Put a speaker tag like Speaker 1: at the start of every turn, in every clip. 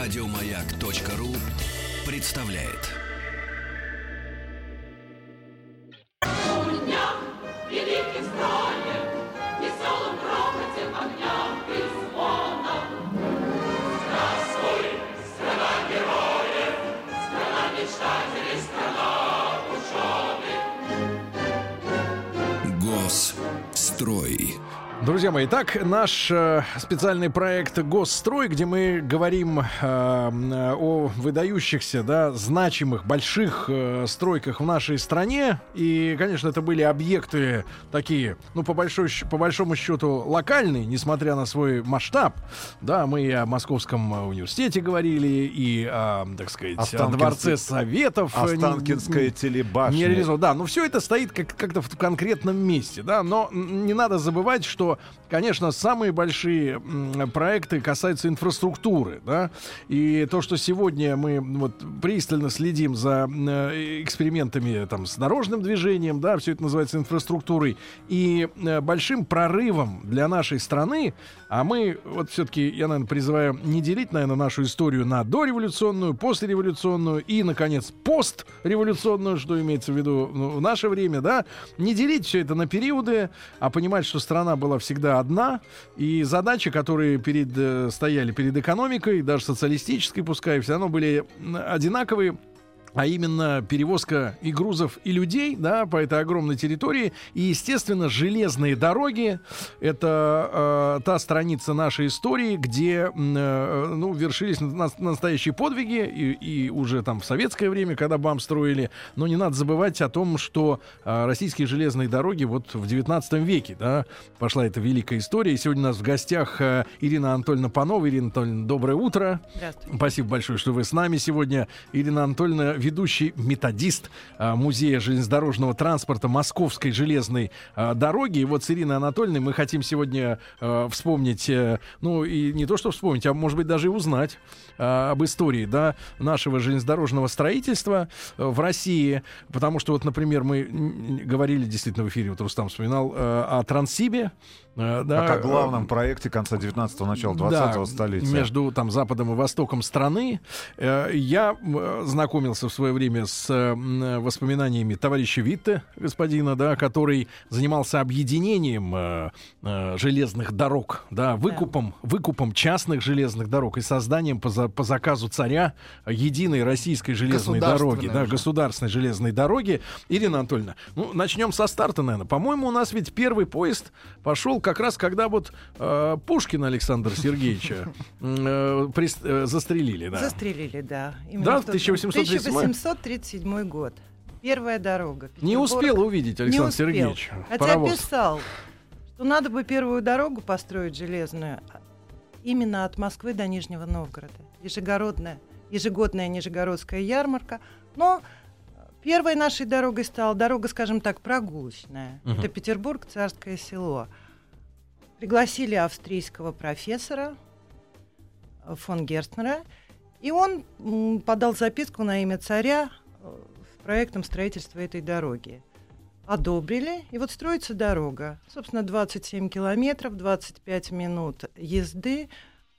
Speaker 1: Радиомаяк.ру представляет. Госстрой.
Speaker 2: Друзья мои, так наш э, специальный проект Госстрой, где мы говорим э, о выдающихся, да, значимых, больших э, стройках в нашей стране. И, конечно, это были объекты такие, ну, по, большой, по большому счету, локальные, несмотря на свой масштаб. Да, мы и о Московском университете говорили, и о, так сказать, о
Speaker 3: Останкинс-
Speaker 2: Дворце Советов. э,
Speaker 3: Останкинская
Speaker 2: не-
Speaker 3: телебашня.
Speaker 2: не реализован. Да, но все это стоит как- как-то в конкретном месте, да. Но не надо забывать, что, конечно, самые большие проекты касаются инфраструктуры, да. И то, что сегодня мы вот пристально следим за э, экспериментами там с дорожным движением, да, все это называется инфраструктурой, и э, большим прорывом для нашей страны, а мы вот все-таки, я, наверное, призываю не делить, наверное, нашу историю на дореволюционную, послереволюционную и, наконец, постреволюционную, что имеется в виду ну, в наше время, да, не делить все это на периоды, а понимать, что страна была всегда одна, и задачи, которые перед, э, стояли перед экономикой, даже социалистической, пускай, все равно были одинаковые, а именно перевозка и грузов, и людей, да, по этой огромной территории. И, естественно, железные дороги — это э, та страница нашей истории, где, э, ну, вершились на- настоящие подвиги, и, и уже там в советское время, когда БАМ строили. Но не надо забывать о том, что э, российские железные дороги вот в 19 веке, да, пошла эта великая история. И сегодня у нас в гостях э, Ирина Анатольевна Панова. Ирина Анатольевна, доброе утро.
Speaker 4: Здравствуйте.
Speaker 2: Спасибо большое, что вы с нами сегодня. Ирина Анатольевна, ведущий методист а, Музея железнодорожного транспорта Московской железной а, дороги. И вот с Ириной Анатольевной мы хотим сегодня а, вспомнить, э, ну и не то что вспомнить, а может быть даже и узнать об истории да, нашего железнодорожного строительства э, в России. Потому что вот, например, мы говорили действительно в эфире, вот Рустам вспоминал, э, о Транссибе. да,
Speaker 3: Как главном проекте конца 19-го, начала 20-го
Speaker 2: да,
Speaker 3: столетия.
Speaker 2: Между там Западом и Востоком страны. Я знакомился в свое время с воспоминаниями товарища Витте, господина, да, который занимался объединением э, э, железных дорог, да, выкупом, выкупом частных железных дорог и созданием по, за, по заказу царя единой российской железной дороги, да, государственной железной дороги. Ирина Анатольевна, ну, начнем со старта, наверное. По-моему, у нас ведь первый поезд пошел как раз, когда вот э, Пушкина Александра Сергеевича э, при, э, застрелили, да.
Speaker 4: Застрелили, да.
Speaker 2: Именно да, в 1838
Speaker 4: 1737 год. Первая дорога. Петербург.
Speaker 2: Не успел увидеть Александр
Speaker 4: успел.
Speaker 2: Сергеевич.
Speaker 4: Хотя
Speaker 2: паровоз.
Speaker 4: писал, что надо бы первую дорогу построить железную а, именно от Москвы до Нижнего Новгорода. Ежегодная, ежегодная Нижегородская ярмарка. Но а, первой нашей дорогой стала дорога, скажем так, прогулочная.
Speaker 2: Угу.
Speaker 4: Это Петербург, Царское село. Пригласили австрийского профессора э, фон Герстнера и он подал записку на имя царя э, с проектом строительства этой дороги. Одобрили, и вот строится дорога. Собственно, 27 километров, 25 минут езды.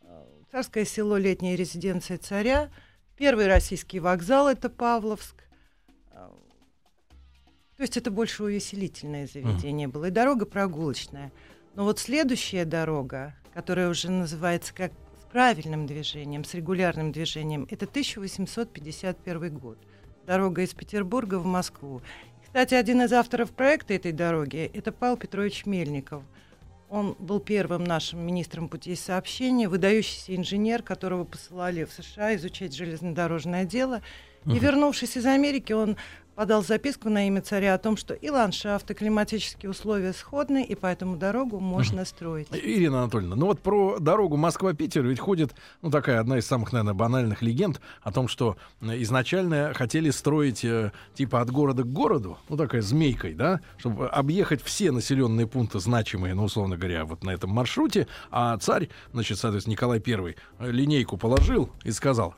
Speaker 4: Э, Царское село, летняя резиденция царя. Первый российский вокзал — это Павловск. Э, То есть это больше увеселительное заведение было. И дорога прогулочная. Но вот следующая дорога, которая уже называется как правильным движением, с регулярным движением, это 1851 год. Дорога из Петербурга в Москву. Кстати, один из авторов проекта этой дороги — это Павел Петрович Мельников. Он был первым нашим министром путей сообщения, выдающийся инженер, которого посылали в США изучать железнодорожное дело. И вернувшись из Америки, он подал записку на имя царя о том, что и ландшафт, и климатические условия сходны, и поэтому дорогу можно строить.
Speaker 2: Ирина Анатольевна, ну вот про дорогу Москва-Питер ведь ходит, ну такая одна из самых, наверное, банальных легенд о том, что э, изначально хотели строить э, типа от города к городу, ну такая змейкой, да, чтобы объехать все населенные пункты значимые, ну условно говоря, вот на этом маршруте, а царь, значит, соответственно, Николай I э, линейку положил и сказал,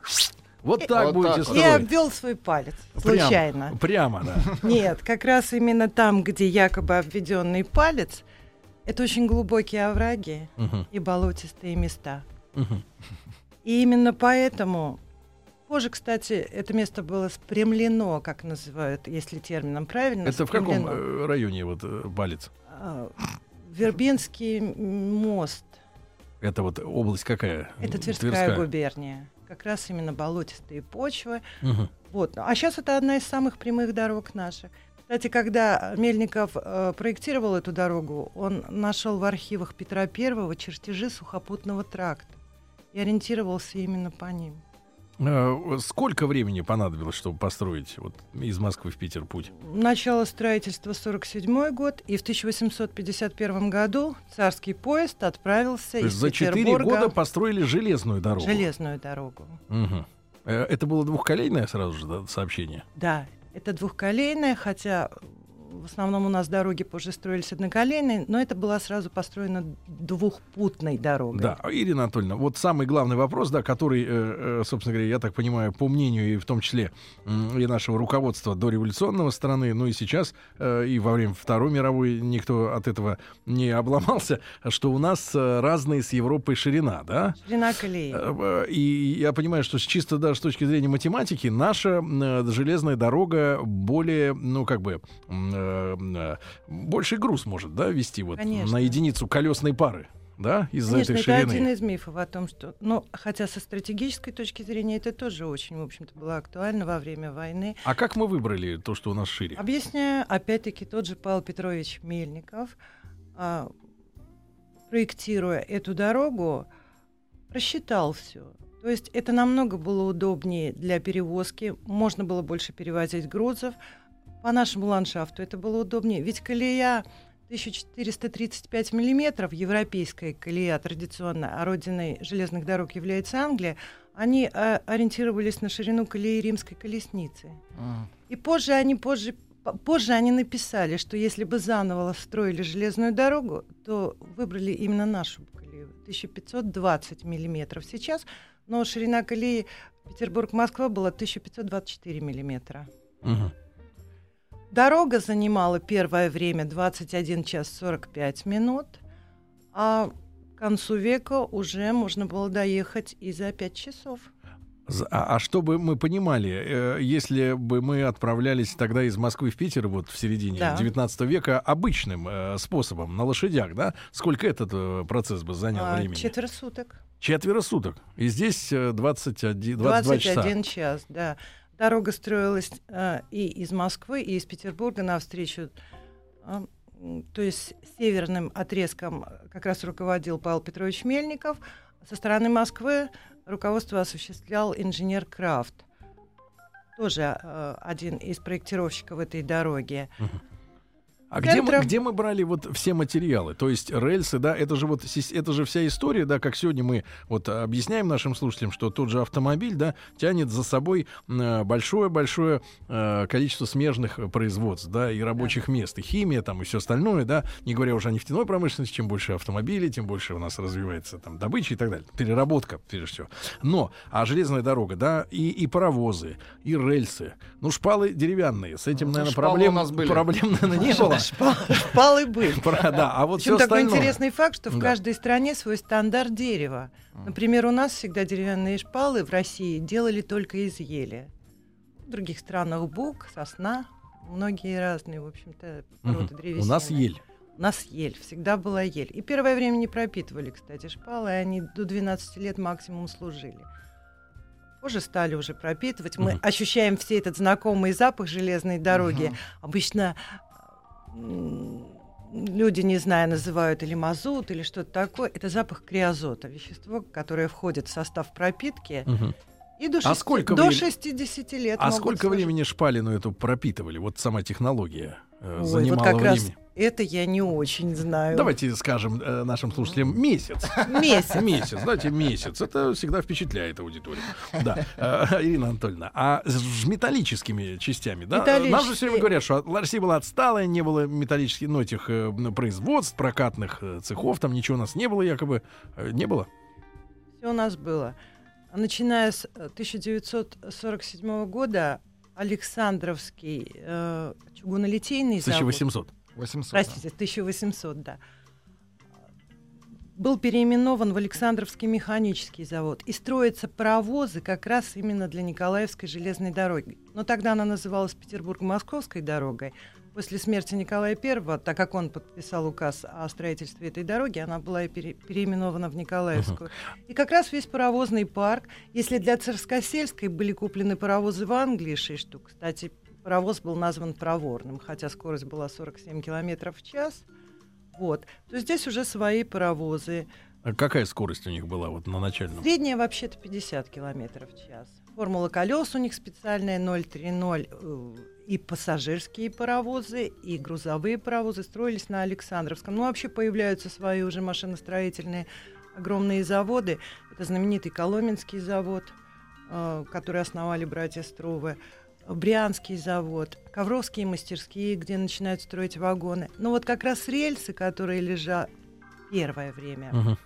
Speaker 2: вот так
Speaker 5: вот
Speaker 2: будете
Speaker 5: так вот.
Speaker 4: И
Speaker 2: строить.
Speaker 4: обвел свой палец
Speaker 2: Прям-
Speaker 4: случайно.
Speaker 2: Прямо, да.
Speaker 4: Нет, как раз именно там, где якобы обведенный палец, это очень глубокие овраги
Speaker 2: Мгм,
Speaker 4: и болотистые места.
Speaker 2: мгм.
Speaker 4: И именно поэтому позже, кстати, это место было спрямлено, как называют, если термином правильно.
Speaker 2: Это в каком
Speaker 4: спрямлено.
Speaker 2: э, районе вот э, Балец?
Speaker 4: А, Вербинский мост.
Speaker 2: Это вот область какая?
Speaker 4: Это Тверская, губерния. Как раз именно болотистые почвы.
Speaker 2: Мгм.
Speaker 4: Вот. А сейчас это одна из самых прямых дорог наших. Кстати, когда Мельников э, проектировал эту дорогу, он нашел в архивах Петра I чертежи сухопутного тракта и ориентировался именно по ним.
Speaker 2: Э, Сколько времени понадобилось, чтобы построить вот из Москвы в Питер путь?
Speaker 4: Начало строительства 47 год, и в 1851 году царский поезд отправился
Speaker 2: То
Speaker 4: из
Speaker 2: за 4
Speaker 4: Петербурга
Speaker 2: года построили железную дорогу.
Speaker 4: железную дорогу.
Speaker 2: Э, Это было двухколейное сразу же да, сообщение?
Speaker 4: Да, это двухколейная, хотя в основном у нас дороги позже строились одноколейные, но это была сразу построена двухпутной дорогой.
Speaker 2: Да, Ирина Анатольевна, вот самый главный вопрос, да, который, э, э, собственно говоря, я так понимаю, по мнению и в том числе и нашего руководства до революционного страны, ну и сейчас, э, и во время Второй мировой никто от этого не обломался, что у нас разные с Европой ширина, да?
Speaker 4: Ширина колеи.
Speaker 2: И я понимаю, что с чисто даже с точки зрения математики наша железная дорога более, ну как бы, э, э, больший груз может, да, вести вот
Speaker 4: Конечно.
Speaker 2: на единицу колесной пары, да, из-за этой
Speaker 4: это
Speaker 2: ширины.
Speaker 4: один из мифов о том, что... Ну, хотя со стратегической точки зрения это тоже очень, в общем-то, было актуально во время войны.
Speaker 2: А как мы выбрали то, что у нас шире?
Speaker 4: Объясняю, опять-таки, тот же Павел Петрович Мельников, а, проектируя эту дорогу, рассчитал все. То есть это намного было удобнее для перевозки, можно было больше перевозить грузов. По нашему ландшафту это было удобнее. Ведь колея 1435 миллиметров, европейская колея традиционно, а родиной железных дорог является Англия, они а, ориентировались на ширину колеи римской колесницы. И позже они позже по- позже они написали, что если бы заново строили железную дорогу, то выбрали именно нашу колею 1520 миллиметров сейчас, но ширина колеи Петербург-Москва была 1524 миллиметра.
Speaker 2: Мгм.
Speaker 4: Дорога занимала первое время 21 час 45 минут, а к концу века уже можно было доехать и за 5 часов.
Speaker 2: А, а чтобы мы понимали, э, если бы мы отправлялись тогда из Москвы в Питер, вот в середине
Speaker 4: Да.
Speaker 2: 19 века, обычным э, способом, на лошадях, да, сколько этот э, процесс бы занял
Speaker 4: А,
Speaker 2: времени?
Speaker 4: четверо суток.
Speaker 2: Четверо суток. И здесь э, 21, 22 часа.
Speaker 4: 21 час, да. Дорога строилась а, и из Москвы, и из Петербурга навстречу. м, то есть северным отрезком э, как раз руководил Павел Петрович Мельников. Со стороны Москвы руководство осуществлял инженер Крафт. Тоже а, один из проектировщиков этой дороги.
Speaker 2: А где мы, где мы брали вот все материалы? То есть рельсы, да, это же вот это же вся история, да, как сегодня мы вот объясняем нашим слушателям, что тот же автомобиль, да, тянет за собой большое-большое э, количество смежных производств, да, и рабочих мест, и химия там, и все остальное, да, не говоря уже о нефтяной промышленности, чем больше автомобилей, тем больше у нас развивается там добыча и так далее, переработка, прежде всего. Но, а железная дорога, да, и, и паровозы, и рельсы, ну, шпалы деревянные, с этим,
Speaker 5: Ну,
Speaker 2: наверное, проблем,
Speaker 5: у нас были.
Speaker 2: проблем, наверное, не было.
Speaker 4: Шпалы были.
Speaker 2: Да, а вот
Speaker 4: Причем такой
Speaker 2: остальное.
Speaker 4: интересный факт, что в
Speaker 2: Да.
Speaker 4: каждой стране свой стандарт дерева. Например, у нас всегда деревянные шпалы в России делали только из ели. В других странах бук, сосна, многие разные, в общем-то, породы древесины.
Speaker 2: У нас ель.
Speaker 4: У нас ель, всегда была ель. И первое время не пропитывали, кстати, шпалы, и они до 12 лет максимум служили. Позже стали уже пропитывать. Мы
Speaker 2: Мгм.
Speaker 4: ощущаем все этот знакомый запах железной дороги. Обычно м, люди, не зная, называют или мазут, или что-то такое. Это запах криозота, вещество, которое входит в состав пропитки.
Speaker 2: Мгм.
Speaker 4: И до,
Speaker 2: А
Speaker 4: шести-
Speaker 2: сколько
Speaker 4: до
Speaker 2: времени-
Speaker 4: 60 лет
Speaker 2: А сколько
Speaker 4: служить.
Speaker 2: времени шпалину эту пропитывали? Вот сама технология э,
Speaker 4: Ой,
Speaker 2: занимала
Speaker 4: вот как раз
Speaker 2: времени.
Speaker 4: это я не очень знаю.
Speaker 2: Давайте скажем э, нашим слушателям месяц.
Speaker 4: Месяц.
Speaker 2: Месяц, знаете, месяц. Это всегда впечатляет аудиторию. Да. Э, Ирина Анатольевна, а с металлическими частями, да?
Speaker 4: Металлические.
Speaker 2: Нам же все время говорят, что Россия была отсталая, не было металлических, ну, этих э, производств, прокатных э, цехов, там ничего у нас не было якобы. Э, Не было?
Speaker 4: Все у нас было. Начиная с э, 1947 года Александровский э, чугунолитейный завод,
Speaker 2: 1800.
Speaker 5: 800. да.
Speaker 4: простите, 1800, да, был переименован в Александровский механический завод. И строятся паровозы как раз именно для Николаевской железной дороги. Но тогда она называлась Петербург-Московской дорогой. После смерти Николая I, так как он подписал указ о строительстве этой дороги, она была пере- переименована в Николаевскую. И как раз весь паровозный парк, если для Царскосельской были куплены паровозы в Англии 6 штук, кстати, паровоз был назван проворным, хотя скорость была 47 километров в час, вот, то здесь уже свои паровозы.
Speaker 2: А какая скорость у них была вот на начальном?
Speaker 4: Средняя вообще-то 50 километров в час. Формула колес у них специальная 030. И пассажирские паровозы, и грузовые паровозы строились на Александровском. Ну, вообще появляются свои уже машиностроительные огромные заводы. Это знаменитый Коломенский завод, э, который основали братья Струвы. Брянский завод, Ковровские мастерские, где начинают строить вагоны. Но вот как раз рельсы, которые лежат первое время,
Speaker 2: Мгм.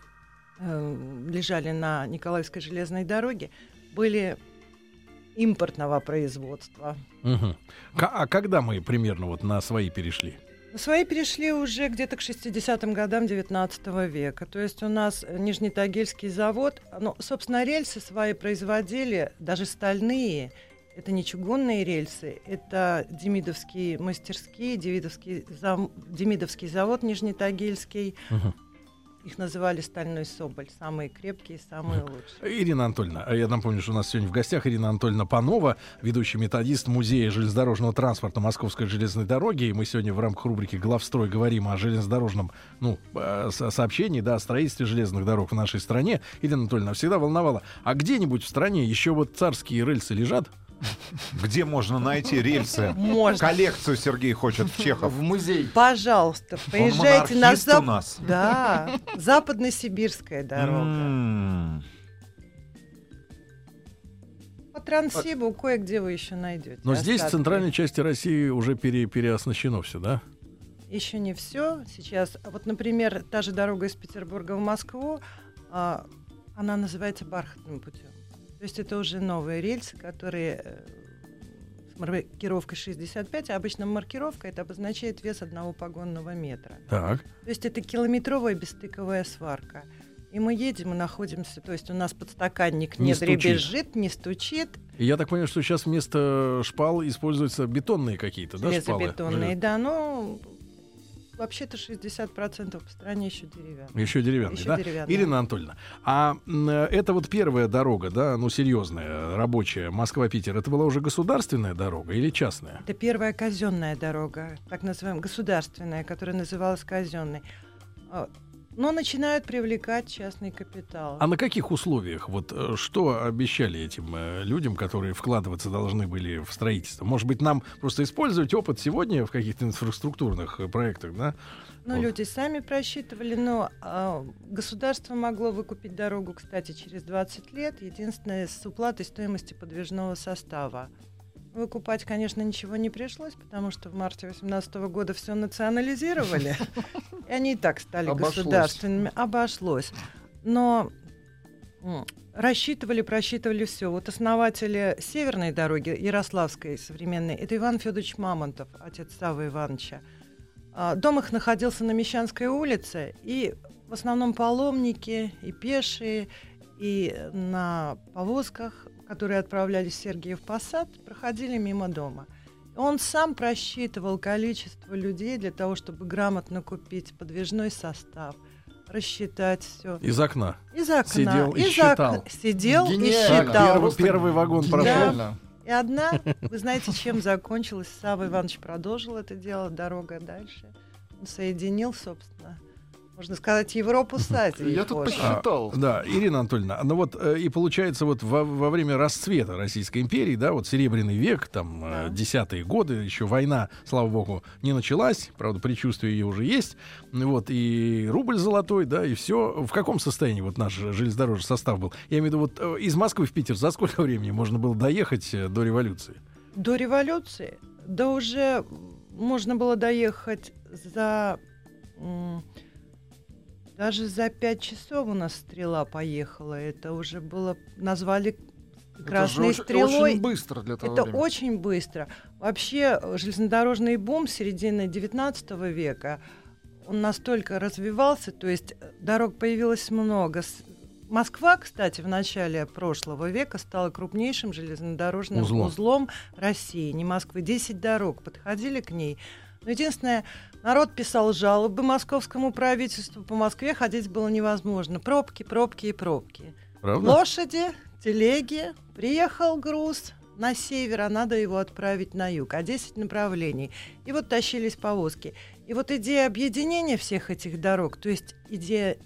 Speaker 4: э, лежали на Николаевской железной дороге, были импортного производства.
Speaker 2: К- А когда мы примерно вот на свои перешли?
Speaker 4: Свои перешли уже где-то к 60-м годам 19 века. То есть у нас э, Нижнетагильский завод, ну, собственно, рельсы свои производили, даже стальные. Это не чугунные рельсы, это Демидовские мастерские, Демидовский, зам- Демидовский завод Нижнетагильский.
Speaker 2: Мгм.
Speaker 4: Их называли «Стальной Соболь». Самые крепкие, самые лучшие.
Speaker 2: Ирина Анатольевна, я напомню, что у нас сегодня в гостях Ирина Анатольевна Панова, ведущий методист Музея железнодорожного транспорта Московской железной дороги. И мы сегодня в рамках рубрики «Главстрой» говорим о железнодорожном ну, э, со- сообщении, да, о строительстве железных дорог в нашей стране. Ирина Анатольевна всегда волновала, а где-нибудь в стране еще вот царские рельсы лежат?
Speaker 3: Где можно найти рельсы?
Speaker 4: Можно.
Speaker 3: Коллекцию Сергей хочет в Чехов.
Speaker 5: В музей.
Speaker 4: Пожалуйста, поезжайте на
Speaker 3: монархист у
Speaker 4: зап...
Speaker 3: нас.
Speaker 4: Да, западно-сибирская дорога. По Транссибу кое-где вы еще найдете.
Speaker 2: Но здесь, в центральной части России, уже пере, переоснащено все, да?
Speaker 4: Еще не все. Сейчас, а вот, например, та же дорога из Петербурга в Москву, а, она называется бархатным путем. То есть это уже новые рельсы, которые э, с маркировкой 65, а обычно маркировка это обозначает вес одного погонного метра.
Speaker 2: Так.
Speaker 4: То есть это километровая бестыковая сварка. И мы едем и находимся, то есть у нас подстаканник
Speaker 2: Не
Speaker 4: не,
Speaker 2: стучит.
Speaker 4: дребезжит, не стучит,
Speaker 2: И я так понимаю, что сейчас вместо шпал используются бетонные какие-то, да, шпалы?
Speaker 4: железобетонные, да, ну вообще-то 60% по стране еще деревянные.
Speaker 2: Еще деревянный,
Speaker 4: Еще
Speaker 2: да?
Speaker 4: деревянный.
Speaker 2: Ирина Анатольевна, а это вот первая дорога, да, ну серьезная, рабочая, Москва-Питер, это была уже государственная дорога или частная?
Speaker 4: Это первая казенная дорога, так называемая государственная, которая называлась казенной. Но начинают привлекать частный капитал.
Speaker 2: А на каких условиях? Вот э, что обещали этим э, людям, которые вкладываться должны были в строительство? Может быть, нам просто использовать опыт сегодня в каких-то инфраструктурных э, проектах, да?
Speaker 4: Ну,
Speaker 2: Вот.
Speaker 4: люди сами просчитывали, но а, государство могло выкупить дорогу, кстати, через 20 лет, единственное, с уплатой стоимости подвижного состава. Выкупать, конечно, ничего не пришлось, потому что в марте 2018 года все национализировали, и они и так стали
Speaker 5: Обошлось.
Speaker 4: государственными. Обошлось. Но рассчитывали, просчитывали все. Вот основатели Северной дороги, Ярославской современной, это Иван Федорович Мамонтов, отец Савы Ивановича. А, Дом их находился на Мещанской улице, и в основном паломники, и пешие, и на повозках, которые отправлялись в Сергиев Посад, проходили мимо дома. Он сам просчитывал количество людей для того, чтобы грамотно купить подвижной состав, рассчитать все.
Speaker 2: Из окна.
Speaker 4: Из окна.
Speaker 2: Сидел и
Speaker 4: из
Speaker 2: считал.
Speaker 4: окна. Сидел и
Speaker 5: Гениально.
Speaker 4: считал.
Speaker 2: Первый, первый вагон прошел.
Speaker 5: Гениально.
Speaker 4: И одна, вы знаете, чем закончилась? Савва Иванович продолжил это дело, дорога дальше. Соединил, собственно, можно сказать, Европу с Азией.
Speaker 5: Я тут посчитал.
Speaker 2: Да, Ирина Анатольевна, ну вот э, и получается вот во, во время расцвета Российской империи, да, вот Серебряный век, там э, десятые годы, еще война, слава богу, не началась, правда, предчувствие ее уже есть, Ну вот и рубль золотой, да, и все. В каком состоянии вот наш железнодорожный состав был? Я имею в виду вот э, из Москвы в Питер за сколько времени можно было доехать э, до революции?
Speaker 4: До революции, да уже можно было доехать за... Даже за пять часов у нас стрела поехала. Это уже было... Назвали
Speaker 5: Это
Speaker 4: красной
Speaker 5: очень,
Speaker 4: стрелой.
Speaker 5: очень быстро для того
Speaker 4: Это
Speaker 5: времени.
Speaker 4: очень быстро. Вообще э, железнодорожный бум середины XIX века, он настолько развивался, то есть э, дорог появилось много. Москва, кстати, в начале прошлого века стала крупнейшим железнодорожным
Speaker 2: Узлом.
Speaker 4: узлом, России. Не Москвы, 10 дорог подходили к ней. Но единственное, народ писал жалобы московскому правительству. По Москве ходить было невозможно. Пробки, пробки и пробки.
Speaker 2: Правда?
Speaker 4: Лошади, телеги, приехал груз на север, а надо его отправить на юг, а 10 направлений. И вот тащились повозки. И вот идея объединения всех этих дорог, то есть идея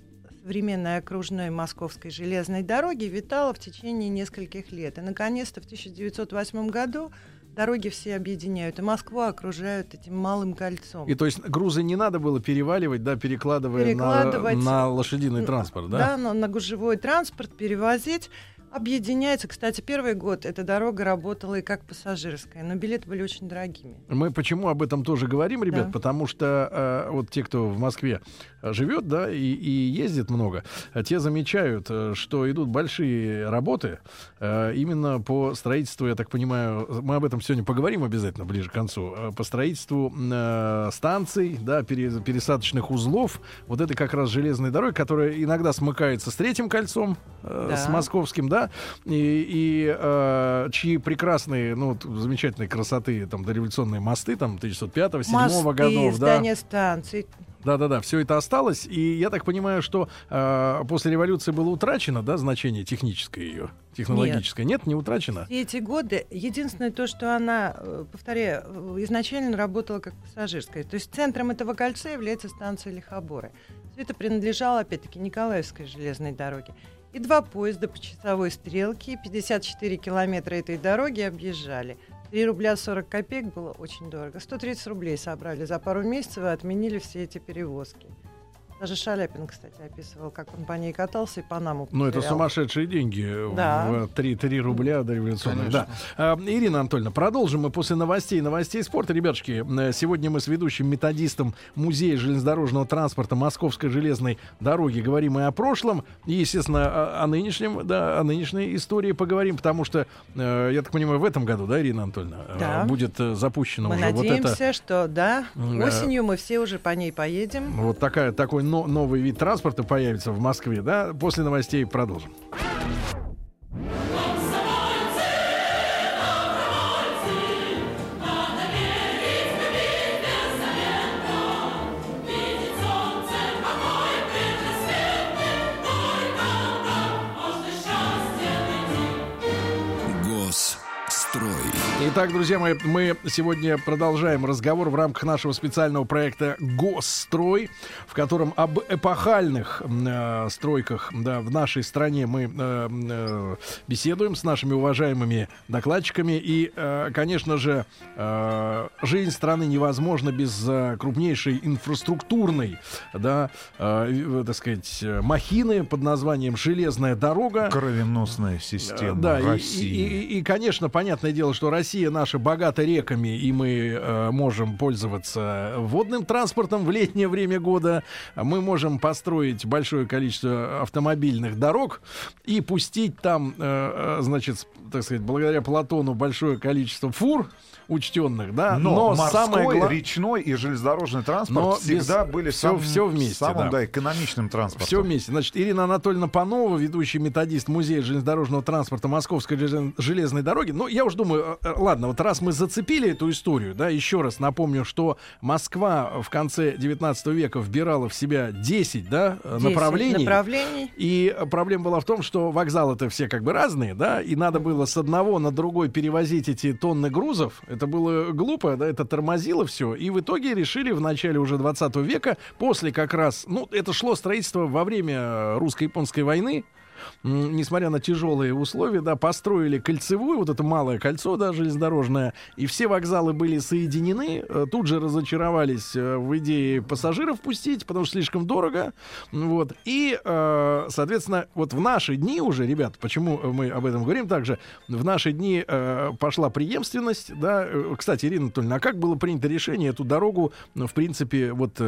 Speaker 4: современной окружной московской железной дороги витала в течение нескольких лет. И, наконец-то, в 1908 году дороги все объединяют, и Москву окружают этим малым кольцом.
Speaker 2: И то есть грузы не надо было переваливать, да, перекладывая
Speaker 4: Перекладывать.
Speaker 2: на, на лошадиный транспорт, да?
Speaker 4: Да, но на гужевой транспорт перевозить. Объединяется. Кстати, первый год эта дорога работала и как пассажирская, но билеты были очень дорогими.
Speaker 2: Мы почему об этом тоже говорим, ребят?
Speaker 4: Да.
Speaker 2: Потому что э, вот те, кто в Москве э, живет, да, и, и ездит много, э, те замечают, э, что идут большие работы э, именно по строительству, я так понимаю, мы об этом сегодня поговорим обязательно ближе к концу, по строительству э, станций, да, пере- пересадочных узлов, вот это как раз железной дороги, которая иногда смыкается с третьим кольцом, э,
Speaker 4: Да.
Speaker 2: с московским, да, и, и, э, чьи прекрасные, ну, вот замечательной красоты там дореволюционные мосты, там 1905-1907
Speaker 4: Мосты,
Speaker 2: годов, да,
Speaker 4: здания станций.
Speaker 2: да-да-да, все это осталось, и я так понимаю, что э, после революции было утрачено, да, значение техническое ее, технологическое, нет, не утрачено.
Speaker 4: Все эти годы единственное то, что она, э, повторяю, э, изначально работала как пассажирская. То есть центром этого кольца является станция Лихоборы. Все это принадлежало, опять-таки, Николаевской железной дороге. И два поезда по часовой стрелке, 54 километра этой дороги объезжали. 3 рубля 40 копеек было очень дорого. 130 рублей собрали за пару месяцев и отменили все эти перевозки. Даже Шаляпин, кстати, описывал, как он по ней катался и Панаму
Speaker 2: Ну, это
Speaker 4: потерял.
Speaker 2: сумасшедшие деньги.
Speaker 4: Да.
Speaker 2: В 3, 3 рубля дореволюционных. Да.
Speaker 3: Конечно.
Speaker 2: А, Ирина Анатольевна, продолжим мы после новостей новостей спорта. Ребятушки, э, сегодня мы с ведущим методистом Музея железнодорожного транспорта Московской железной дороги говорим и о прошлом, и, естественно, о, о нынешнем, да, о нынешней истории поговорим, потому что, э, я так понимаю, в этом году, да, Ирина Анатольевна, э,
Speaker 4: Да.
Speaker 2: будет запущено
Speaker 4: Мы
Speaker 2: уже вот
Speaker 4: надеемся,
Speaker 2: это.
Speaker 4: что да, осенью мы все уже по ней поедем.
Speaker 2: Вот такая, такой но- новый вид транспорта появится в Москве, да? После новостей продолжим. Итак, друзья мои, мы сегодня продолжаем разговор в рамках нашего специального проекта «Госстрой», в котором об эпохальных э, стройках да, в нашей стране мы э, э, беседуем с нашими уважаемыми докладчиками. И, э, конечно же, э, жизнь страны невозможна без э, крупнейшей инфраструктурной, да, э, э, так сказать, э, махины под названием «Железная дорога».
Speaker 3: Кровеносная система
Speaker 2: Да, и-
Speaker 3: России.
Speaker 2: И, и- и, конечно, понятное дело, что Россия наша богата реками, и мы э, можем пользоваться водным транспортом в летнее время года. Мы можем построить большое количество автомобильных дорог и пустить там, э, э, значит, так сказать, благодаря Платону большое количество фур учтенных, да.
Speaker 3: Но, морской,
Speaker 2: самое гла-
Speaker 3: речной и железнодорожный транспорт
Speaker 2: Но
Speaker 3: всегда
Speaker 2: без-
Speaker 3: были
Speaker 2: всё-
Speaker 3: самым,
Speaker 2: всё вместе,
Speaker 3: самым
Speaker 2: да.
Speaker 3: да, экономичным транспортом.
Speaker 2: Все вместе. Значит, Ирина Анатольевна Панова, ведущий методист Музея железнодорожного транспорта Московской желез- железной дороги. Ну, я уж думаю, э, э, ладно, вот раз мы зацепили эту историю, да, еще раз напомню, что Москва в конце 19 века вбирала в себя 10, да, э,
Speaker 4: 10
Speaker 2: направлений.
Speaker 4: направлений.
Speaker 2: И проблема была в том, что вокзалы-то все как бы разные, да, и надо было с одного на другой перевозить эти тонны грузов. Это было глупо, да, это тормозило все. И в итоге решили в начале уже 20 века, после как раз, ну, это шло строительство во время э, русско-японской войны, несмотря на тяжелые условия, да, построили кольцевую, вот это малое кольцо, да, железнодорожное, и все вокзалы были соединены, э, тут же разочаровались э, в идее пассажиров пустить, потому что слишком дорого, вот, и, э, соответственно, вот в наши дни уже, ребят, почему мы об этом говорим также, в наши дни пошла преемственность, да, кстати, Ирина Анатольевна, а как было принято решение эту дорогу, в принципе, вот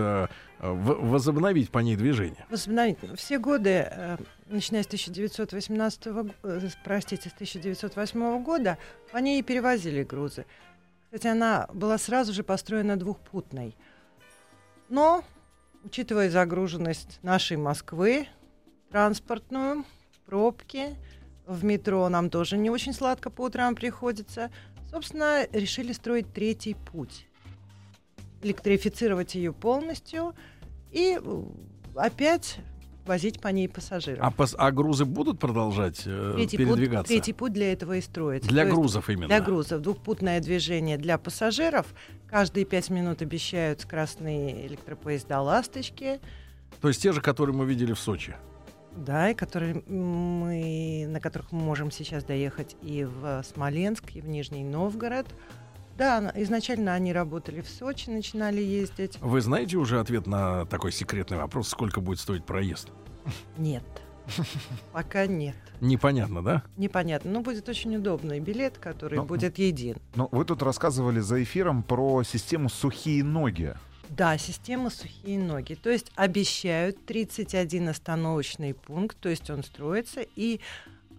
Speaker 2: возобновить по ней движение?
Speaker 4: Возобновить. Все годы, э, начиная с 1918 го- э, простите, с 1908 года, по ней перевозили грузы. Кстати, она была сразу же построена двухпутной. Но учитывая загруженность нашей Москвы, транспортную, пробки, в метро нам тоже не очень сладко по утрам приходится, собственно, решили строить третий путь. Электрифицировать ее полностью и опять возить по ней пассажиров.
Speaker 2: А, пас- а грузы будут продолжать э,
Speaker 4: третий,
Speaker 2: передвигаться?
Speaker 4: Путь, третий путь для этого и строится.
Speaker 2: Для
Speaker 4: То есть
Speaker 2: грузов именно.
Speaker 4: Для грузов. Двухпутное движение для пассажиров. Каждые пять минут обещают скоростные электропоезда «Ласточки».
Speaker 2: То есть те же, которые мы видели в Сочи.
Speaker 4: Да, и которые мы, на которых мы можем сейчас доехать и в Смоленск, и в Нижний Новгород. Да, на- изначально они работали в Сочи, начинали ездить.
Speaker 2: Вы знаете уже ответ на такой секретный вопрос, сколько будет стоить проезд?
Speaker 4: Нет. Пока нет.
Speaker 2: Непонятно, да?
Speaker 4: Непонятно. Но будет очень удобный билет, который
Speaker 3: Ну,
Speaker 4: будет един.
Speaker 3: Ну, вы тут рассказывали за эфиром про систему «Сухие ноги».
Speaker 4: Да, система сухие ноги. То есть обещают 31 остановочный пункт, то есть он строится, и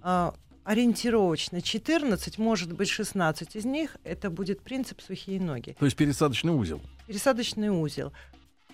Speaker 4: а, ориентировочно 14, может быть 16 из них, это будет принцип сухие ноги.
Speaker 2: То есть пересадочный узел.
Speaker 4: Пересадочный узел.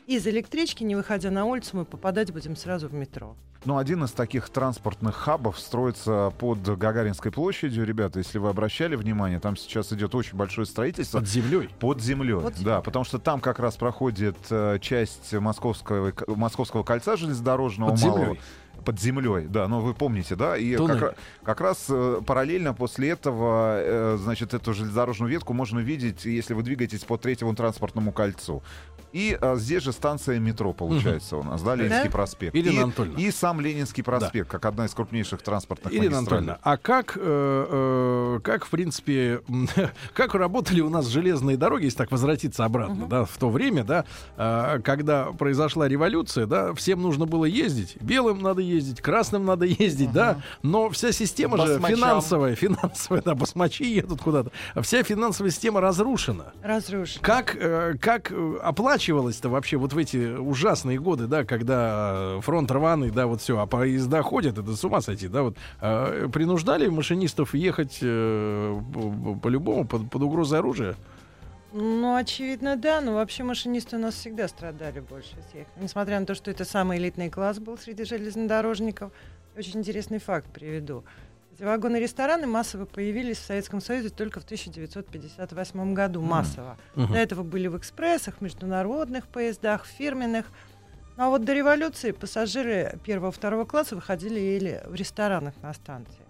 Speaker 4: Из электрички, не выходя на улицу, мы попадать будем сразу в метро.
Speaker 3: Ну, один из таких транспортных хабов строится под Гагаринской площадью. Ребята, если вы обращали внимание, там сейчас идет очень большое строительство.
Speaker 2: Под землей.
Speaker 3: Под землей,
Speaker 4: Под
Speaker 3: да,
Speaker 4: землей.
Speaker 3: потому что там как раз проходит э, часть московского, московского кольца железнодорожного
Speaker 2: Под
Speaker 3: малого.
Speaker 2: землей.
Speaker 3: Под землей, да, ну вы помните, да, и как, как раз э, параллельно после этого, э, значит, эту железнодорожную ветку можно видеть, если вы двигаетесь по третьему транспортному кольцу. И а, здесь же станция метро получается у нас, да, Ленинский
Speaker 4: Да?
Speaker 3: проспект.
Speaker 2: Ирина
Speaker 3: и,
Speaker 2: Анатольевна.
Speaker 3: и сам Ленинский проспект, как одна из крупнейших транспортных
Speaker 2: Ирина
Speaker 3: магистралей.
Speaker 2: Анатольевна, а как, э, как в принципе, как работали у нас железные дороги, если так возвратиться обратно, да, в то время, да, э, когда произошла революция, да, всем нужно было ездить, белым надо ездить, красным надо ездить, да, но вся система же финансовая, финансовая, да, басмачи едут куда-то, вся финансовая система разрушена.
Speaker 4: Разрушен.
Speaker 2: Как, э, как э, оплачивалось-то вообще вот в эти ужасные годы, да, когда э, фронт рваный, да, вот все, а поезда ходят, это с ума сойти, да, вот э, принуждали машинистов ехать э, по- по-любому под, под угрозой оружия?
Speaker 4: Ну, очевидно, да, но вообще машинисты у нас всегда страдали больше всех. Несмотря на то, что это самый элитный класс был среди железнодорожников. Очень интересный факт приведу. Эти вагоны-рестораны массово появились в Советском Союзе только в 1958 году. Массово.
Speaker 2: Мгм.
Speaker 4: До этого были в экспрессах, международных поездах, фирменных. Ну, а вот до революции пассажиры первого-второго класса выходили и ели в ресторанах на станции.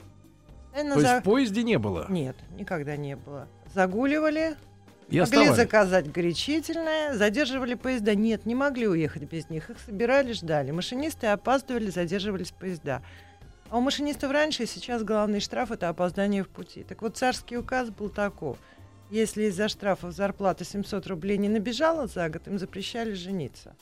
Speaker 4: Постоянно
Speaker 2: То есть
Speaker 4: за-
Speaker 2: в поезде не было?
Speaker 4: Нет, никогда не было. Загуливали,
Speaker 2: И
Speaker 4: Могли
Speaker 2: оставались.
Speaker 4: заказать горячительное, задерживали поезда. Нет, не могли уехать без них. Их собирали, ждали. Машинисты опаздывали, задерживались поезда. А у машинистов раньше и сейчас главный штраф — это опоздание в пути. Так вот, царский указ был таков. Если из-за штрафов зарплата 700 рублей не набежала за год, им запрещали жениться.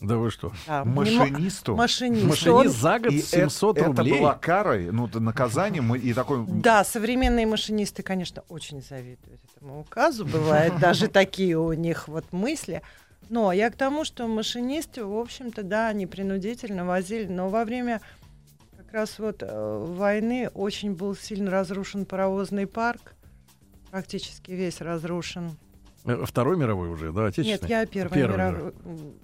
Speaker 2: Да вы что?
Speaker 4: Да, мо-
Speaker 3: Машинисту.
Speaker 4: Машинист.
Speaker 2: За год
Speaker 3: И
Speaker 2: 700
Speaker 3: это,
Speaker 2: рублей?
Speaker 3: это была карой, ну, наказанием и такой...
Speaker 4: Да, современные машинисты, конечно, очень завидуют этому указу. Бывают даже такие у них вот мысли. Но я к тому, что машинисты, в общем-то, да, они принудительно возили, но во время как раз вот э, войны очень был сильно разрушен паровозный парк, практически весь разрушен.
Speaker 2: Э, Второй мировой уже, да,
Speaker 4: Нет,
Speaker 2: отечественный?
Speaker 4: я первая
Speaker 2: Первый
Speaker 4: мировой.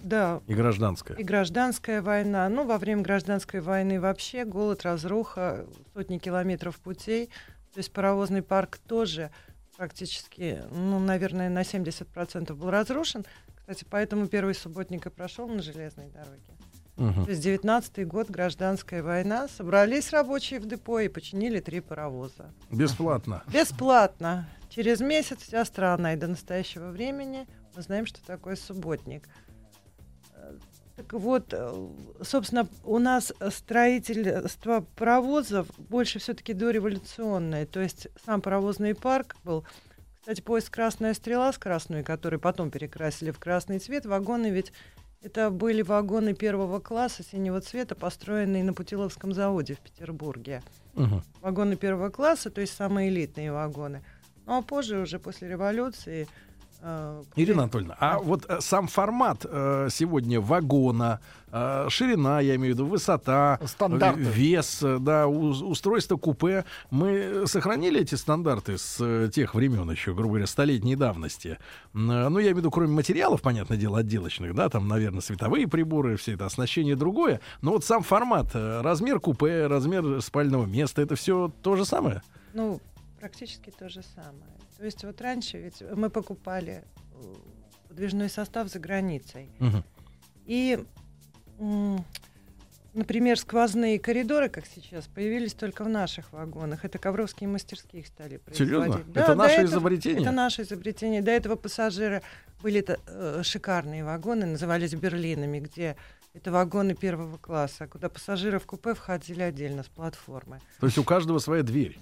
Speaker 4: Да,
Speaker 2: И гражданская.
Speaker 4: и гражданская война. Ну, во время гражданской войны вообще голод, разруха, сотни километров путей. То есть паровозный парк тоже практически, ну, наверное, на 70% был разрушен. Кстати, поэтому первый субботник и прошел на железной дороге.
Speaker 2: Мгм.
Speaker 4: То есть 19 год, гражданская война. Собрались рабочие в депо и починили три паровоза.
Speaker 2: Бесплатно.
Speaker 4: Бесплатно. Через месяц вся страна. И до настоящего времени мы знаем, что такое субботник. Так вот, собственно, у нас строительство паровозов больше все-таки дореволюционное. То есть сам паровозный парк был... Кстати, поезд «Красная стрела» с красной, который потом перекрасили в красный цвет, вагоны ведь это были вагоны первого класса синего цвета, построенные на Путиловском заводе в Петербурге
Speaker 2: Мгм.
Speaker 4: вагоны первого класса, то есть самые элитные вагоны. Ну а позже, уже после революции, э,
Speaker 2: Ирина Анатольевна, а вот э, сам формат э, сегодня вагона, э, ширина, я имею в виду, высота,
Speaker 5: Стандарты.
Speaker 2: э, вес, да, у- устройство купе, мы сохранили эти стандарты с э, тех времен еще, грубо говоря, столетней давности. Ну, я имею в виду, кроме материалов, понятное дело, отделочных, да, там, наверное, световые приборы, все это оснащение другое. Но вот сам формат, размер купе, размер спального места, это все то же самое?
Speaker 4: Ну, практически то же самое. То есть вот раньше ведь мы покупали э, подвижной состав за границей. И, например, сквозные коридоры, как сейчас, появились только в наших вагонах. Это ковровские мастерские их стали производить.
Speaker 2: Серьезно?
Speaker 4: Да,
Speaker 2: это наше
Speaker 4: этого-
Speaker 2: изобретение?
Speaker 4: Это наше изобретение. До этого пассажиры были э, шикарные вагоны, назывались Берлинами, где это вагоны первого класса, куда пассажиры в купе входили отдельно с платформы.
Speaker 2: То есть у каждого своя дверь.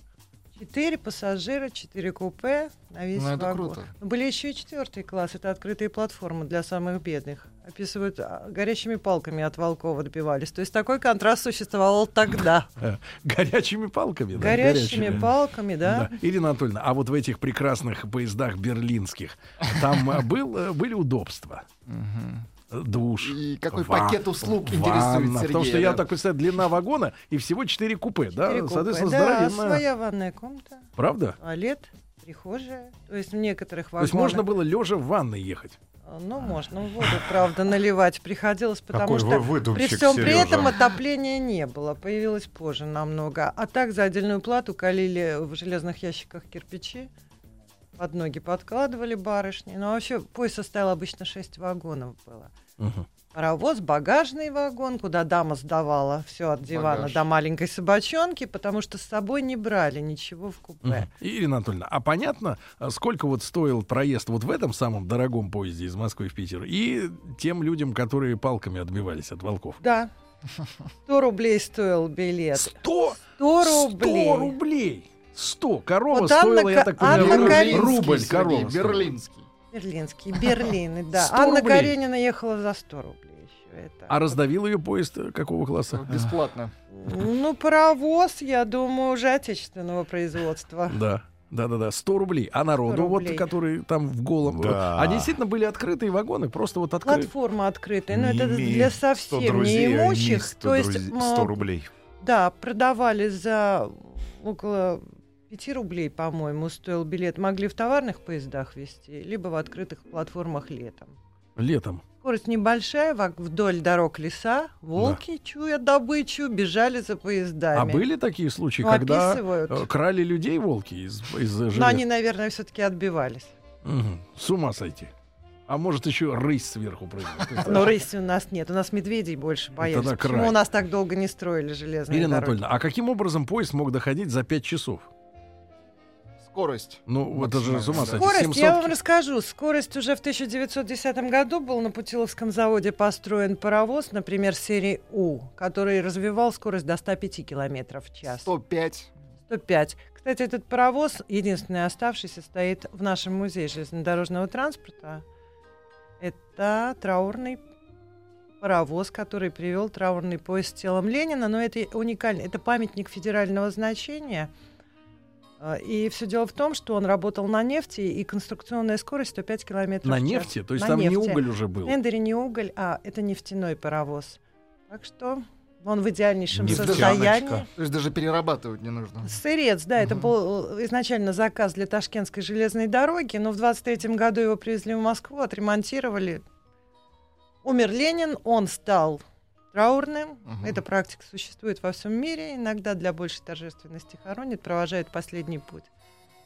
Speaker 4: Четыре пассажира, четыре купе на весь
Speaker 5: Ну, это
Speaker 4: вагон.
Speaker 5: круто.
Speaker 4: Но Были еще и четвертый класс. Это открытые платформы для самых бедных. Описывают, а, горячими палками от волков отбивались. То есть такой контраст существовал тогда.
Speaker 2: Э, Горячими палками. да,
Speaker 4: Горячими палками, да.
Speaker 2: Ирина Анатольевна, а вот в этих прекрасных поездах берлинских там э, был, э, были удобства? Душ.
Speaker 5: И какой
Speaker 2: ва-
Speaker 5: пакет услуг
Speaker 2: ванна.
Speaker 5: интересует
Speaker 2: Потому
Speaker 5: Сергея,
Speaker 2: что я
Speaker 5: да?
Speaker 2: так представляю, длина вагона и всего 4 купе, да?
Speaker 4: Четыре купе.
Speaker 2: Соответственно,
Speaker 4: да,
Speaker 2: здоровенная.
Speaker 4: своя ванная комната,
Speaker 2: Правда?
Speaker 4: туалет, прихожая. То есть в некоторых
Speaker 2: То есть
Speaker 4: вагонах...
Speaker 2: можно было лежа в ванной ехать.
Speaker 4: Ну, можно воду, правда, наливать приходилось, потому
Speaker 3: Какой
Speaker 4: что при всем при этом отопления не было, появилось позже намного. А так за отдельную плату калили в железных ящиках кирпичи, под ноги подкладывали барышни. Ну, а вообще поезд состоял обычно 6 вагонов было.
Speaker 2: Мгм.
Speaker 4: Паровоз, багажный вагон, куда дама сдавала все от дивана
Speaker 5: Багаж.
Speaker 4: до маленькой собачонки, потому что с собой не брали ничего в купе.
Speaker 2: Мгм. Ирина Анатольевна, а понятно, а сколько вот стоил проезд вот в этом самом дорогом поезде из Москвы в Питер и тем людям, которые палками отбивались от волков?
Speaker 4: Да. 100 рублей стоил билет.
Speaker 2: Сто!
Speaker 4: 100 рублей.
Speaker 2: 100 рублей! 100! Корова
Speaker 4: Вот
Speaker 2: стоила,
Speaker 4: Анна
Speaker 2: я так понимаю,
Speaker 4: Анна
Speaker 2: рубль,
Speaker 4: Каринский,
Speaker 2: рубль
Speaker 5: Сергей,
Speaker 2: корова.
Speaker 5: Берлинский.
Speaker 4: Берлинский, Берлин, да.
Speaker 2: 100
Speaker 4: Анна
Speaker 2: рублей.
Speaker 4: Каренина ехала за 100 рублей еще. Это.
Speaker 2: А раздавил ее поезд э, какого класса?
Speaker 5: Бесплатно.
Speaker 4: Ну, паровоз, я думаю, уже отечественного производства.
Speaker 2: Да. Да, да, да, 100 рублей. А народу,
Speaker 4: 100
Speaker 2: вот,
Speaker 4: рублей.
Speaker 2: который там в голом.
Speaker 3: Да.
Speaker 2: Они действительно были открытые вагоны, просто вот открыты.
Speaker 4: Платформа открытая, но
Speaker 3: Не
Speaker 4: это для
Speaker 3: 100
Speaker 4: совсем
Speaker 3: а
Speaker 4: неимущих.
Speaker 3: 100
Speaker 4: То есть,
Speaker 3: друзей-
Speaker 4: м,
Speaker 3: 100 рублей.
Speaker 4: да, продавали за около 5 рублей, по-моему, стоил билет. Могли в товарных поездах везти, либо в открытых платформах летом.
Speaker 2: Летом.
Speaker 4: Скорость небольшая, вдоль дорог леса, волки, чуя добычу, бежали за поездами.
Speaker 2: А были такие случаи,
Speaker 4: Ну,
Speaker 2: когда
Speaker 4: описывают.
Speaker 2: э, крали людей волки из, из
Speaker 4: Но
Speaker 2: железа?
Speaker 4: они, наверное, все-таки отбивались.
Speaker 2: Мгм. С ума сойти. А может еще рысь сверху прыгнет.
Speaker 4: Но рыси у нас нет. У нас медведей больше боялись. Почему у нас так долго не строили железные
Speaker 2: Ирина
Speaker 4: дороги?
Speaker 2: Анатольевна, а каким образом поезд мог доходить за 5 часов?
Speaker 5: Скорость.
Speaker 2: Ну, это же с ума.
Speaker 4: Скорость,
Speaker 2: 700
Speaker 4: я вам расскажу. Скорость уже в 1910 году был на Путиловском заводе построен паровоз, например, серии У, который развивал скорость до 105 километров в час.
Speaker 5: 105.
Speaker 4: 105. Кстати, этот паровоз, единственный оставшийся, стоит в нашем музее железнодорожного транспорта. Это траурный паровоз, который привел траурный поезд с телом Ленина. Но это уникально. Это памятник федерального значения. А, И все дело в том, что он работал на нефти, и конструкционная скорость 105 километров
Speaker 2: На
Speaker 4: в час.
Speaker 2: нефти? То есть
Speaker 4: На
Speaker 2: там не
Speaker 4: нефти.
Speaker 2: уголь уже был?
Speaker 4: Эндери не уголь, а это нефтяной паровоз. Так что он в идеальнейшем
Speaker 3: Нефтяночка.
Speaker 4: состоянии.
Speaker 5: То есть даже перерабатывать не нужно.
Speaker 4: Сырец, да, это
Speaker 5: Мгм.
Speaker 4: был э, изначально заказ для Ташкентской железной дороги, но в 23 году его привезли в Москву, отремонтировали. Умер Ленин, он стал траурным.
Speaker 5: Мгм.
Speaker 4: Эта практика существует во всем мире. Иногда для большей торжественности хоронят, провожают последний путь.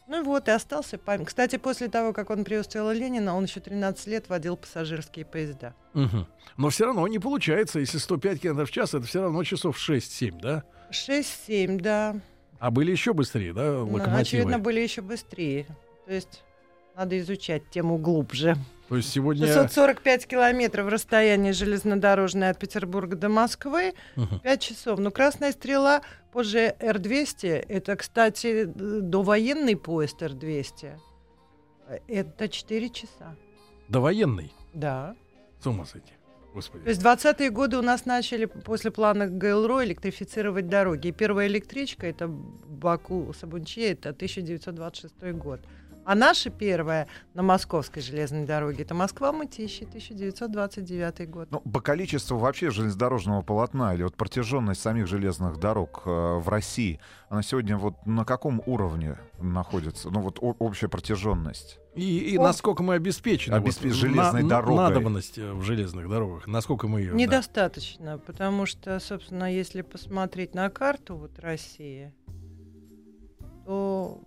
Speaker 4: Ну вот, и остался память. Кстати, после того, как он привез тело Ленина, он еще 13 лет водил пассажирские поезда.
Speaker 2: Мгм. Но все равно не получается, если 105 км в час, это все равно часов 6-7, да?
Speaker 4: 6-7, да.
Speaker 2: А были еще быстрее, да,
Speaker 4: Ну,
Speaker 2: локомотивы?
Speaker 4: очевидно, были еще быстрее. То есть надо изучать тему глубже.
Speaker 2: То есть сегодня...
Speaker 4: 645 километров расстояние железнодорожное от Петербурга до Москвы,
Speaker 2: Мгм.
Speaker 4: 5 часов. Но «Красная стрела» позже Р-200, это, кстати, довоенный поезд Р-200, это 4 часа.
Speaker 2: Довоенный.
Speaker 4: Да.
Speaker 2: С ума сойти. Господи.
Speaker 4: То есть в 20-е годы у нас начали после плана ГЛРО электрифицировать дороги. И первая электричка, это Баку-Сабунчи, это 1926 год. А наша первая на Московской железной дороге это Москва-Мытищи, 1929 год.
Speaker 3: Ну, по количеству вообще железнодорожного полотна или вот протяженность самих железных дорог э, в России, она сегодня вот на каком уровне находится? Ну вот о- общая протяженность.
Speaker 2: И, и
Speaker 4: О.
Speaker 2: насколько мы обеспечены
Speaker 3: Обеспе-
Speaker 2: вот,
Speaker 3: железной
Speaker 2: на-
Speaker 3: дорогой.
Speaker 2: надобность в железных дорогах, насколько мы ее... да.
Speaker 4: Недостаточно, потому что, собственно, если посмотреть на карту вот России, то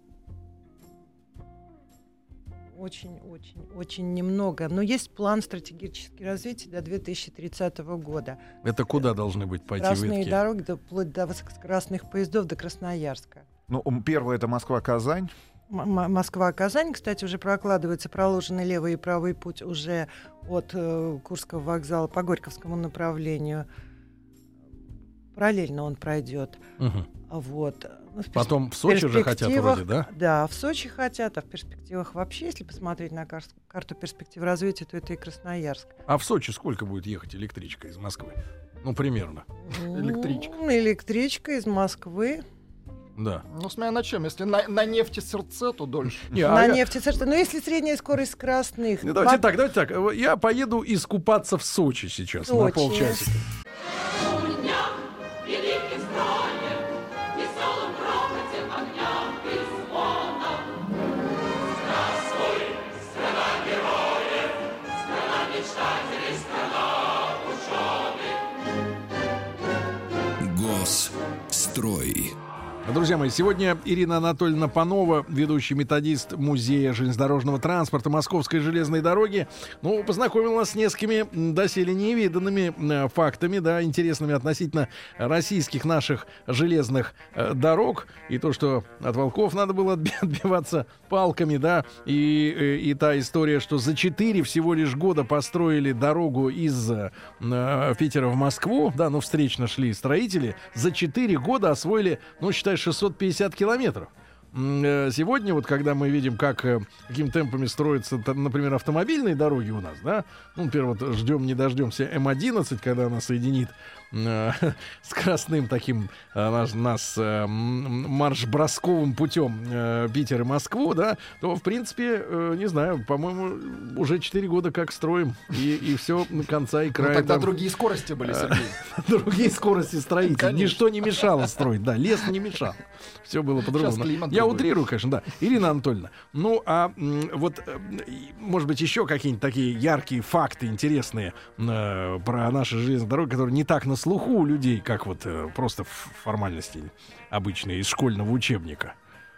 Speaker 4: очень-очень-очень немного. Но есть план стратегического развития до 2030 года.
Speaker 2: Это куда должны быть пойти
Speaker 4: Красные
Speaker 2: ветки?
Speaker 4: дороги, до, вплоть до высокоскоростных поездов до Красноярска.
Speaker 3: Ну, первое это Москва-Казань.
Speaker 4: Москва-Казань, кстати, уже прокладывается проложенный левый и правый путь уже от э, Курского вокзала по Горьковскому направлению. Параллельно он пройдет.
Speaker 2: Мгм.
Speaker 4: Вот. Ну,
Speaker 2: Потом в Сочи же хотят вроде, да?
Speaker 4: Да, в Сочи хотят, а в перспективах вообще, если посмотреть на кар- карту перспектив развития, то это и Красноярск.
Speaker 2: А в Сочи сколько будет ехать электричка из Москвы? Ну, примерно.
Speaker 5: Электричка.
Speaker 4: Ну, электричка из Москвы.
Speaker 2: Да.
Speaker 5: Ну, смотря на чем. Если на, на нефти сердце, то дольше.
Speaker 2: Не,
Speaker 4: на
Speaker 2: а я-
Speaker 4: нефти. Ну, если средняя скорость красных.
Speaker 2: Ну, давайте
Speaker 4: по-
Speaker 2: так, давайте так. Я поеду искупаться в Сочи сейчас на
Speaker 4: Сочи.
Speaker 2: полчасика. Друзья мои, сегодня Ирина Анатольевна Панова, ведущий методист Музея железнодорожного транспорта Московской железной дороги, ну, познакомила нас с несколькими доселе невиданными э, фактами, да, интересными относительно российских наших железных э, дорог. И то, что от волков надо было отби- отбиваться палками, да, и, э, и та история, что за четыре всего лишь года построили дорогу из Питера в Москву, да, ну, встречно шли строители, за четыре года освоили, ну, считай, 650 километров. Э, Сегодня, вот когда мы видим, как, э, какими темпами строятся, например, автомобильные дороги у нас, да, ну, например, вот ждем, не дождемся М11, когда она соединит э, с красным таким э, наш, нас э, марш-бросковым путем э, Питер и Москву, да, то, в принципе, э, не знаю, по-моему, уже 4 года как строим, и, и все конца и
Speaker 5: Ну,
Speaker 2: края.
Speaker 5: тогда
Speaker 2: там.
Speaker 5: другие скорости были, Сергей.
Speaker 2: Другие скорости строить.
Speaker 5: Конечно.
Speaker 2: Ничто не мешало строить. Да, лес не мешал. Все было по-другому. Я утрирую, конечно, да. Ирина Анатольевна, ну, а вот, может быть, еще какие-нибудь такие яркие факты интересные про наши железные дороги, которые не так на слуху у людей, как вот э, просто формальности обычные из школьного учебника.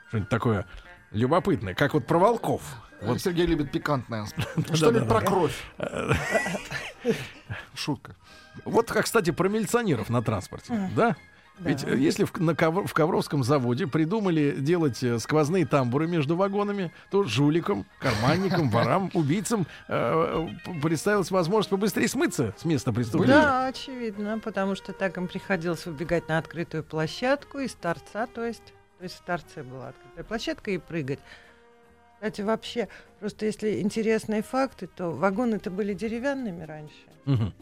Speaker 2: Что-нибудь такое любопытное, как вот про волков.
Speaker 5: Вот Сергей любит пикантное. Что-нибудь про кровь. Шутка.
Speaker 2: Вот, как, кстати, про милиционеров на транспорте, да? Ведь э, если в, на Ковр- в Ковровском заводе придумали делать э, сквозные тамбуры между вагонами, то жуликам, карманникам, ворам, убийцам э, п- представилась возможность побыстрее смыться с места преступления.
Speaker 4: Да, очевидно, потому что так им приходилось выбегать на открытую площадку из торца, то есть, то есть в торце была открытая площадка и прыгать. Кстати, вообще, просто если интересные факты, то вагоны-то были деревянными раньше.
Speaker 2: Мгм.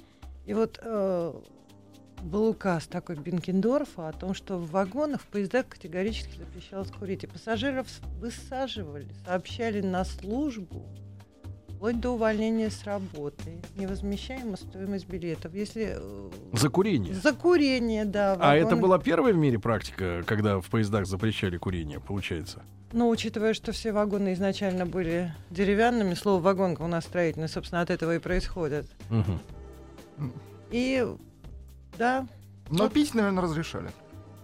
Speaker 4: И вот э, был указ такой Бенкендорфа о том, что в вагонах, в поездах категорически запрещалось курить. И пассажиров высаживали, сообщали на службу, вплоть до увольнения с работы. Невозмещаема стоимость билетов. Если э,
Speaker 2: За курение.
Speaker 4: за курение, да.
Speaker 2: А это была первая в мире практика, когда в поездах запрещали курение, получается?
Speaker 4: Ну, учитывая, что все вагоны изначально были деревянными, слово вагонка у нас строительное, собственно, от этого и происходит.
Speaker 2: Мгм.
Speaker 4: И да,
Speaker 5: Но пить, наверное, разрешали.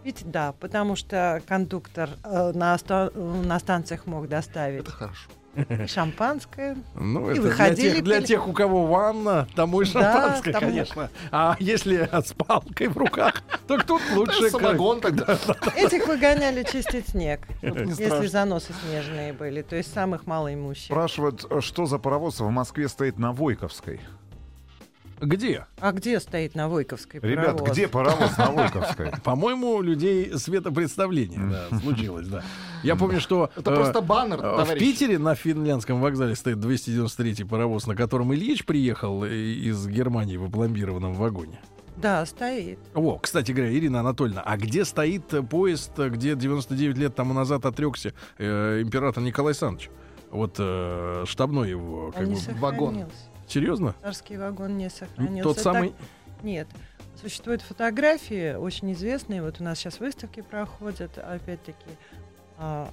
Speaker 4: Ведь да, потому что кондуктор э, на, э, на станциях мог доставить
Speaker 5: Это хорошо.
Speaker 4: шампанское.
Speaker 2: Ну,
Speaker 4: И
Speaker 2: это
Speaker 4: выходили,
Speaker 2: для, тех, для тех, у кого ванна, тому и
Speaker 4: Да,
Speaker 2: шампанское,
Speaker 4: тому-
Speaker 2: конечно. А если с палкой в руках, то тут лучше...
Speaker 5: Самогон тогда.
Speaker 4: Этих выгоняли чистить снег, если заносы снежные были, то есть самых малоимущих.
Speaker 3: Спрашивают, э, что за паровоз в Москве стоит на Войковской.
Speaker 2: Где?
Speaker 4: А где стоит на Войковской
Speaker 3: Ребят,
Speaker 4: паровоз?
Speaker 3: где паровоз на Войковской?
Speaker 2: По-моему, у людей светопредставление да, случилось, да. Я помню, что
Speaker 5: Это просто баннер,
Speaker 2: э, в
Speaker 5: товарищ.
Speaker 2: Питере на финляндском вокзале стоит 293 паровоз, на котором Ильич приехал э, из Германии в опломбированном вагоне.
Speaker 4: Да, стоит.
Speaker 2: О, кстати говоря, Ирина Анатольевна, а где стоит э, поезд, где 99 лет тому назад отрекся э, император Николай Александрович? Вот э, штабной его, как
Speaker 4: Он не
Speaker 2: бы.
Speaker 5: вагон.
Speaker 2: Серьезно?
Speaker 4: Царский вагон не сохранился.
Speaker 2: Тот
Speaker 4: Так-
Speaker 2: самый.
Speaker 4: Нет. Существуют фотографии очень известные. Вот у нас сейчас выставки проходят, опять-таки, а,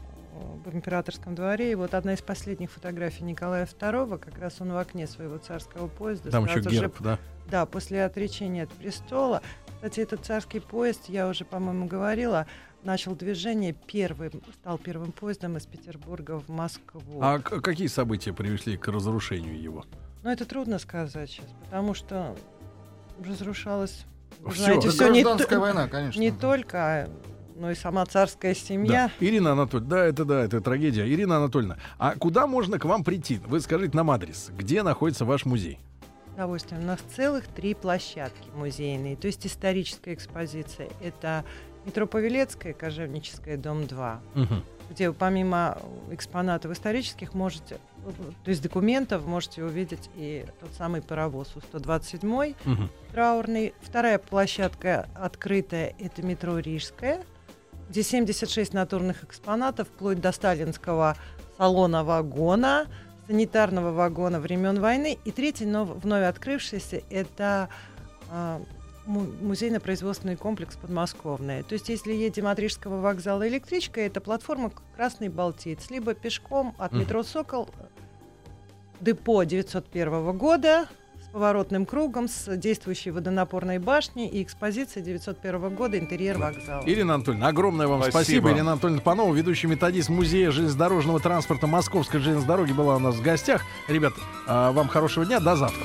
Speaker 4: в императорском дворе. И вот одна из последних фотографий Николая II, как раз он в окне своего царского поезда.
Speaker 2: Там еще
Speaker 4: сразу же
Speaker 2: герб, да?
Speaker 4: Да, после отречения от престола. Кстати, этот царский поезд, я уже, по-моему, говорила, начал движение первым, стал первым поездом из Петербурга в Москву.
Speaker 2: А какие события привели к разрушению его?
Speaker 4: Но это трудно сказать сейчас, потому что разрушалось, вы
Speaker 2: Всё.
Speaker 4: знаете, все не,
Speaker 5: война, конечно.
Speaker 4: не только, а, но и сама царская семья.
Speaker 2: Да. Ирина Анатольевна, да, это да, это трагедия. Ирина Анатольевна, а куда можно к вам прийти? Вы скажите нам адрес, где находится ваш музей?
Speaker 4: Удовольствием. У нас целых три площадки музейные, то есть историческая экспозиция. Это метро Павелецкая, Кожевническая, дом 2.
Speaker 2: Мгм.
Speaker 4: где вы помимо экспонатов исторических можете, то есть документов, можете увидеть и тот самый паровоз У-127
Speaker 2: Мгм.
Speaker 4: траурный. Вторая площадка открытая — это метро Рижская, где 76 натурных экспонатов, вплоть до сталинского салона вагона, санитарного вагона времен войны. И третий, нов- вновь открывшийся, это а, музейно-производственный комплекс подмосковный. То есть, если едем от Рижского вокзала электричкой, это платформа Красный Балтиец, либо пешком от метро Сокол, депо 901 года с поворотным кругом, с действующей водонапорной башней и экспозицией 901 года интерьер вокзала.
Speaker 2: Ирина Анатольевна, огромное вам спасибо.
Speaker 3: Спасибо.
Speaker 2: Ирина Анатольевна Панова, ведущий методист Музея железнодорожного транспорта Московской железной дороги, была у нас в гостях. Ребят, а, вам хорошего дня, до завтра.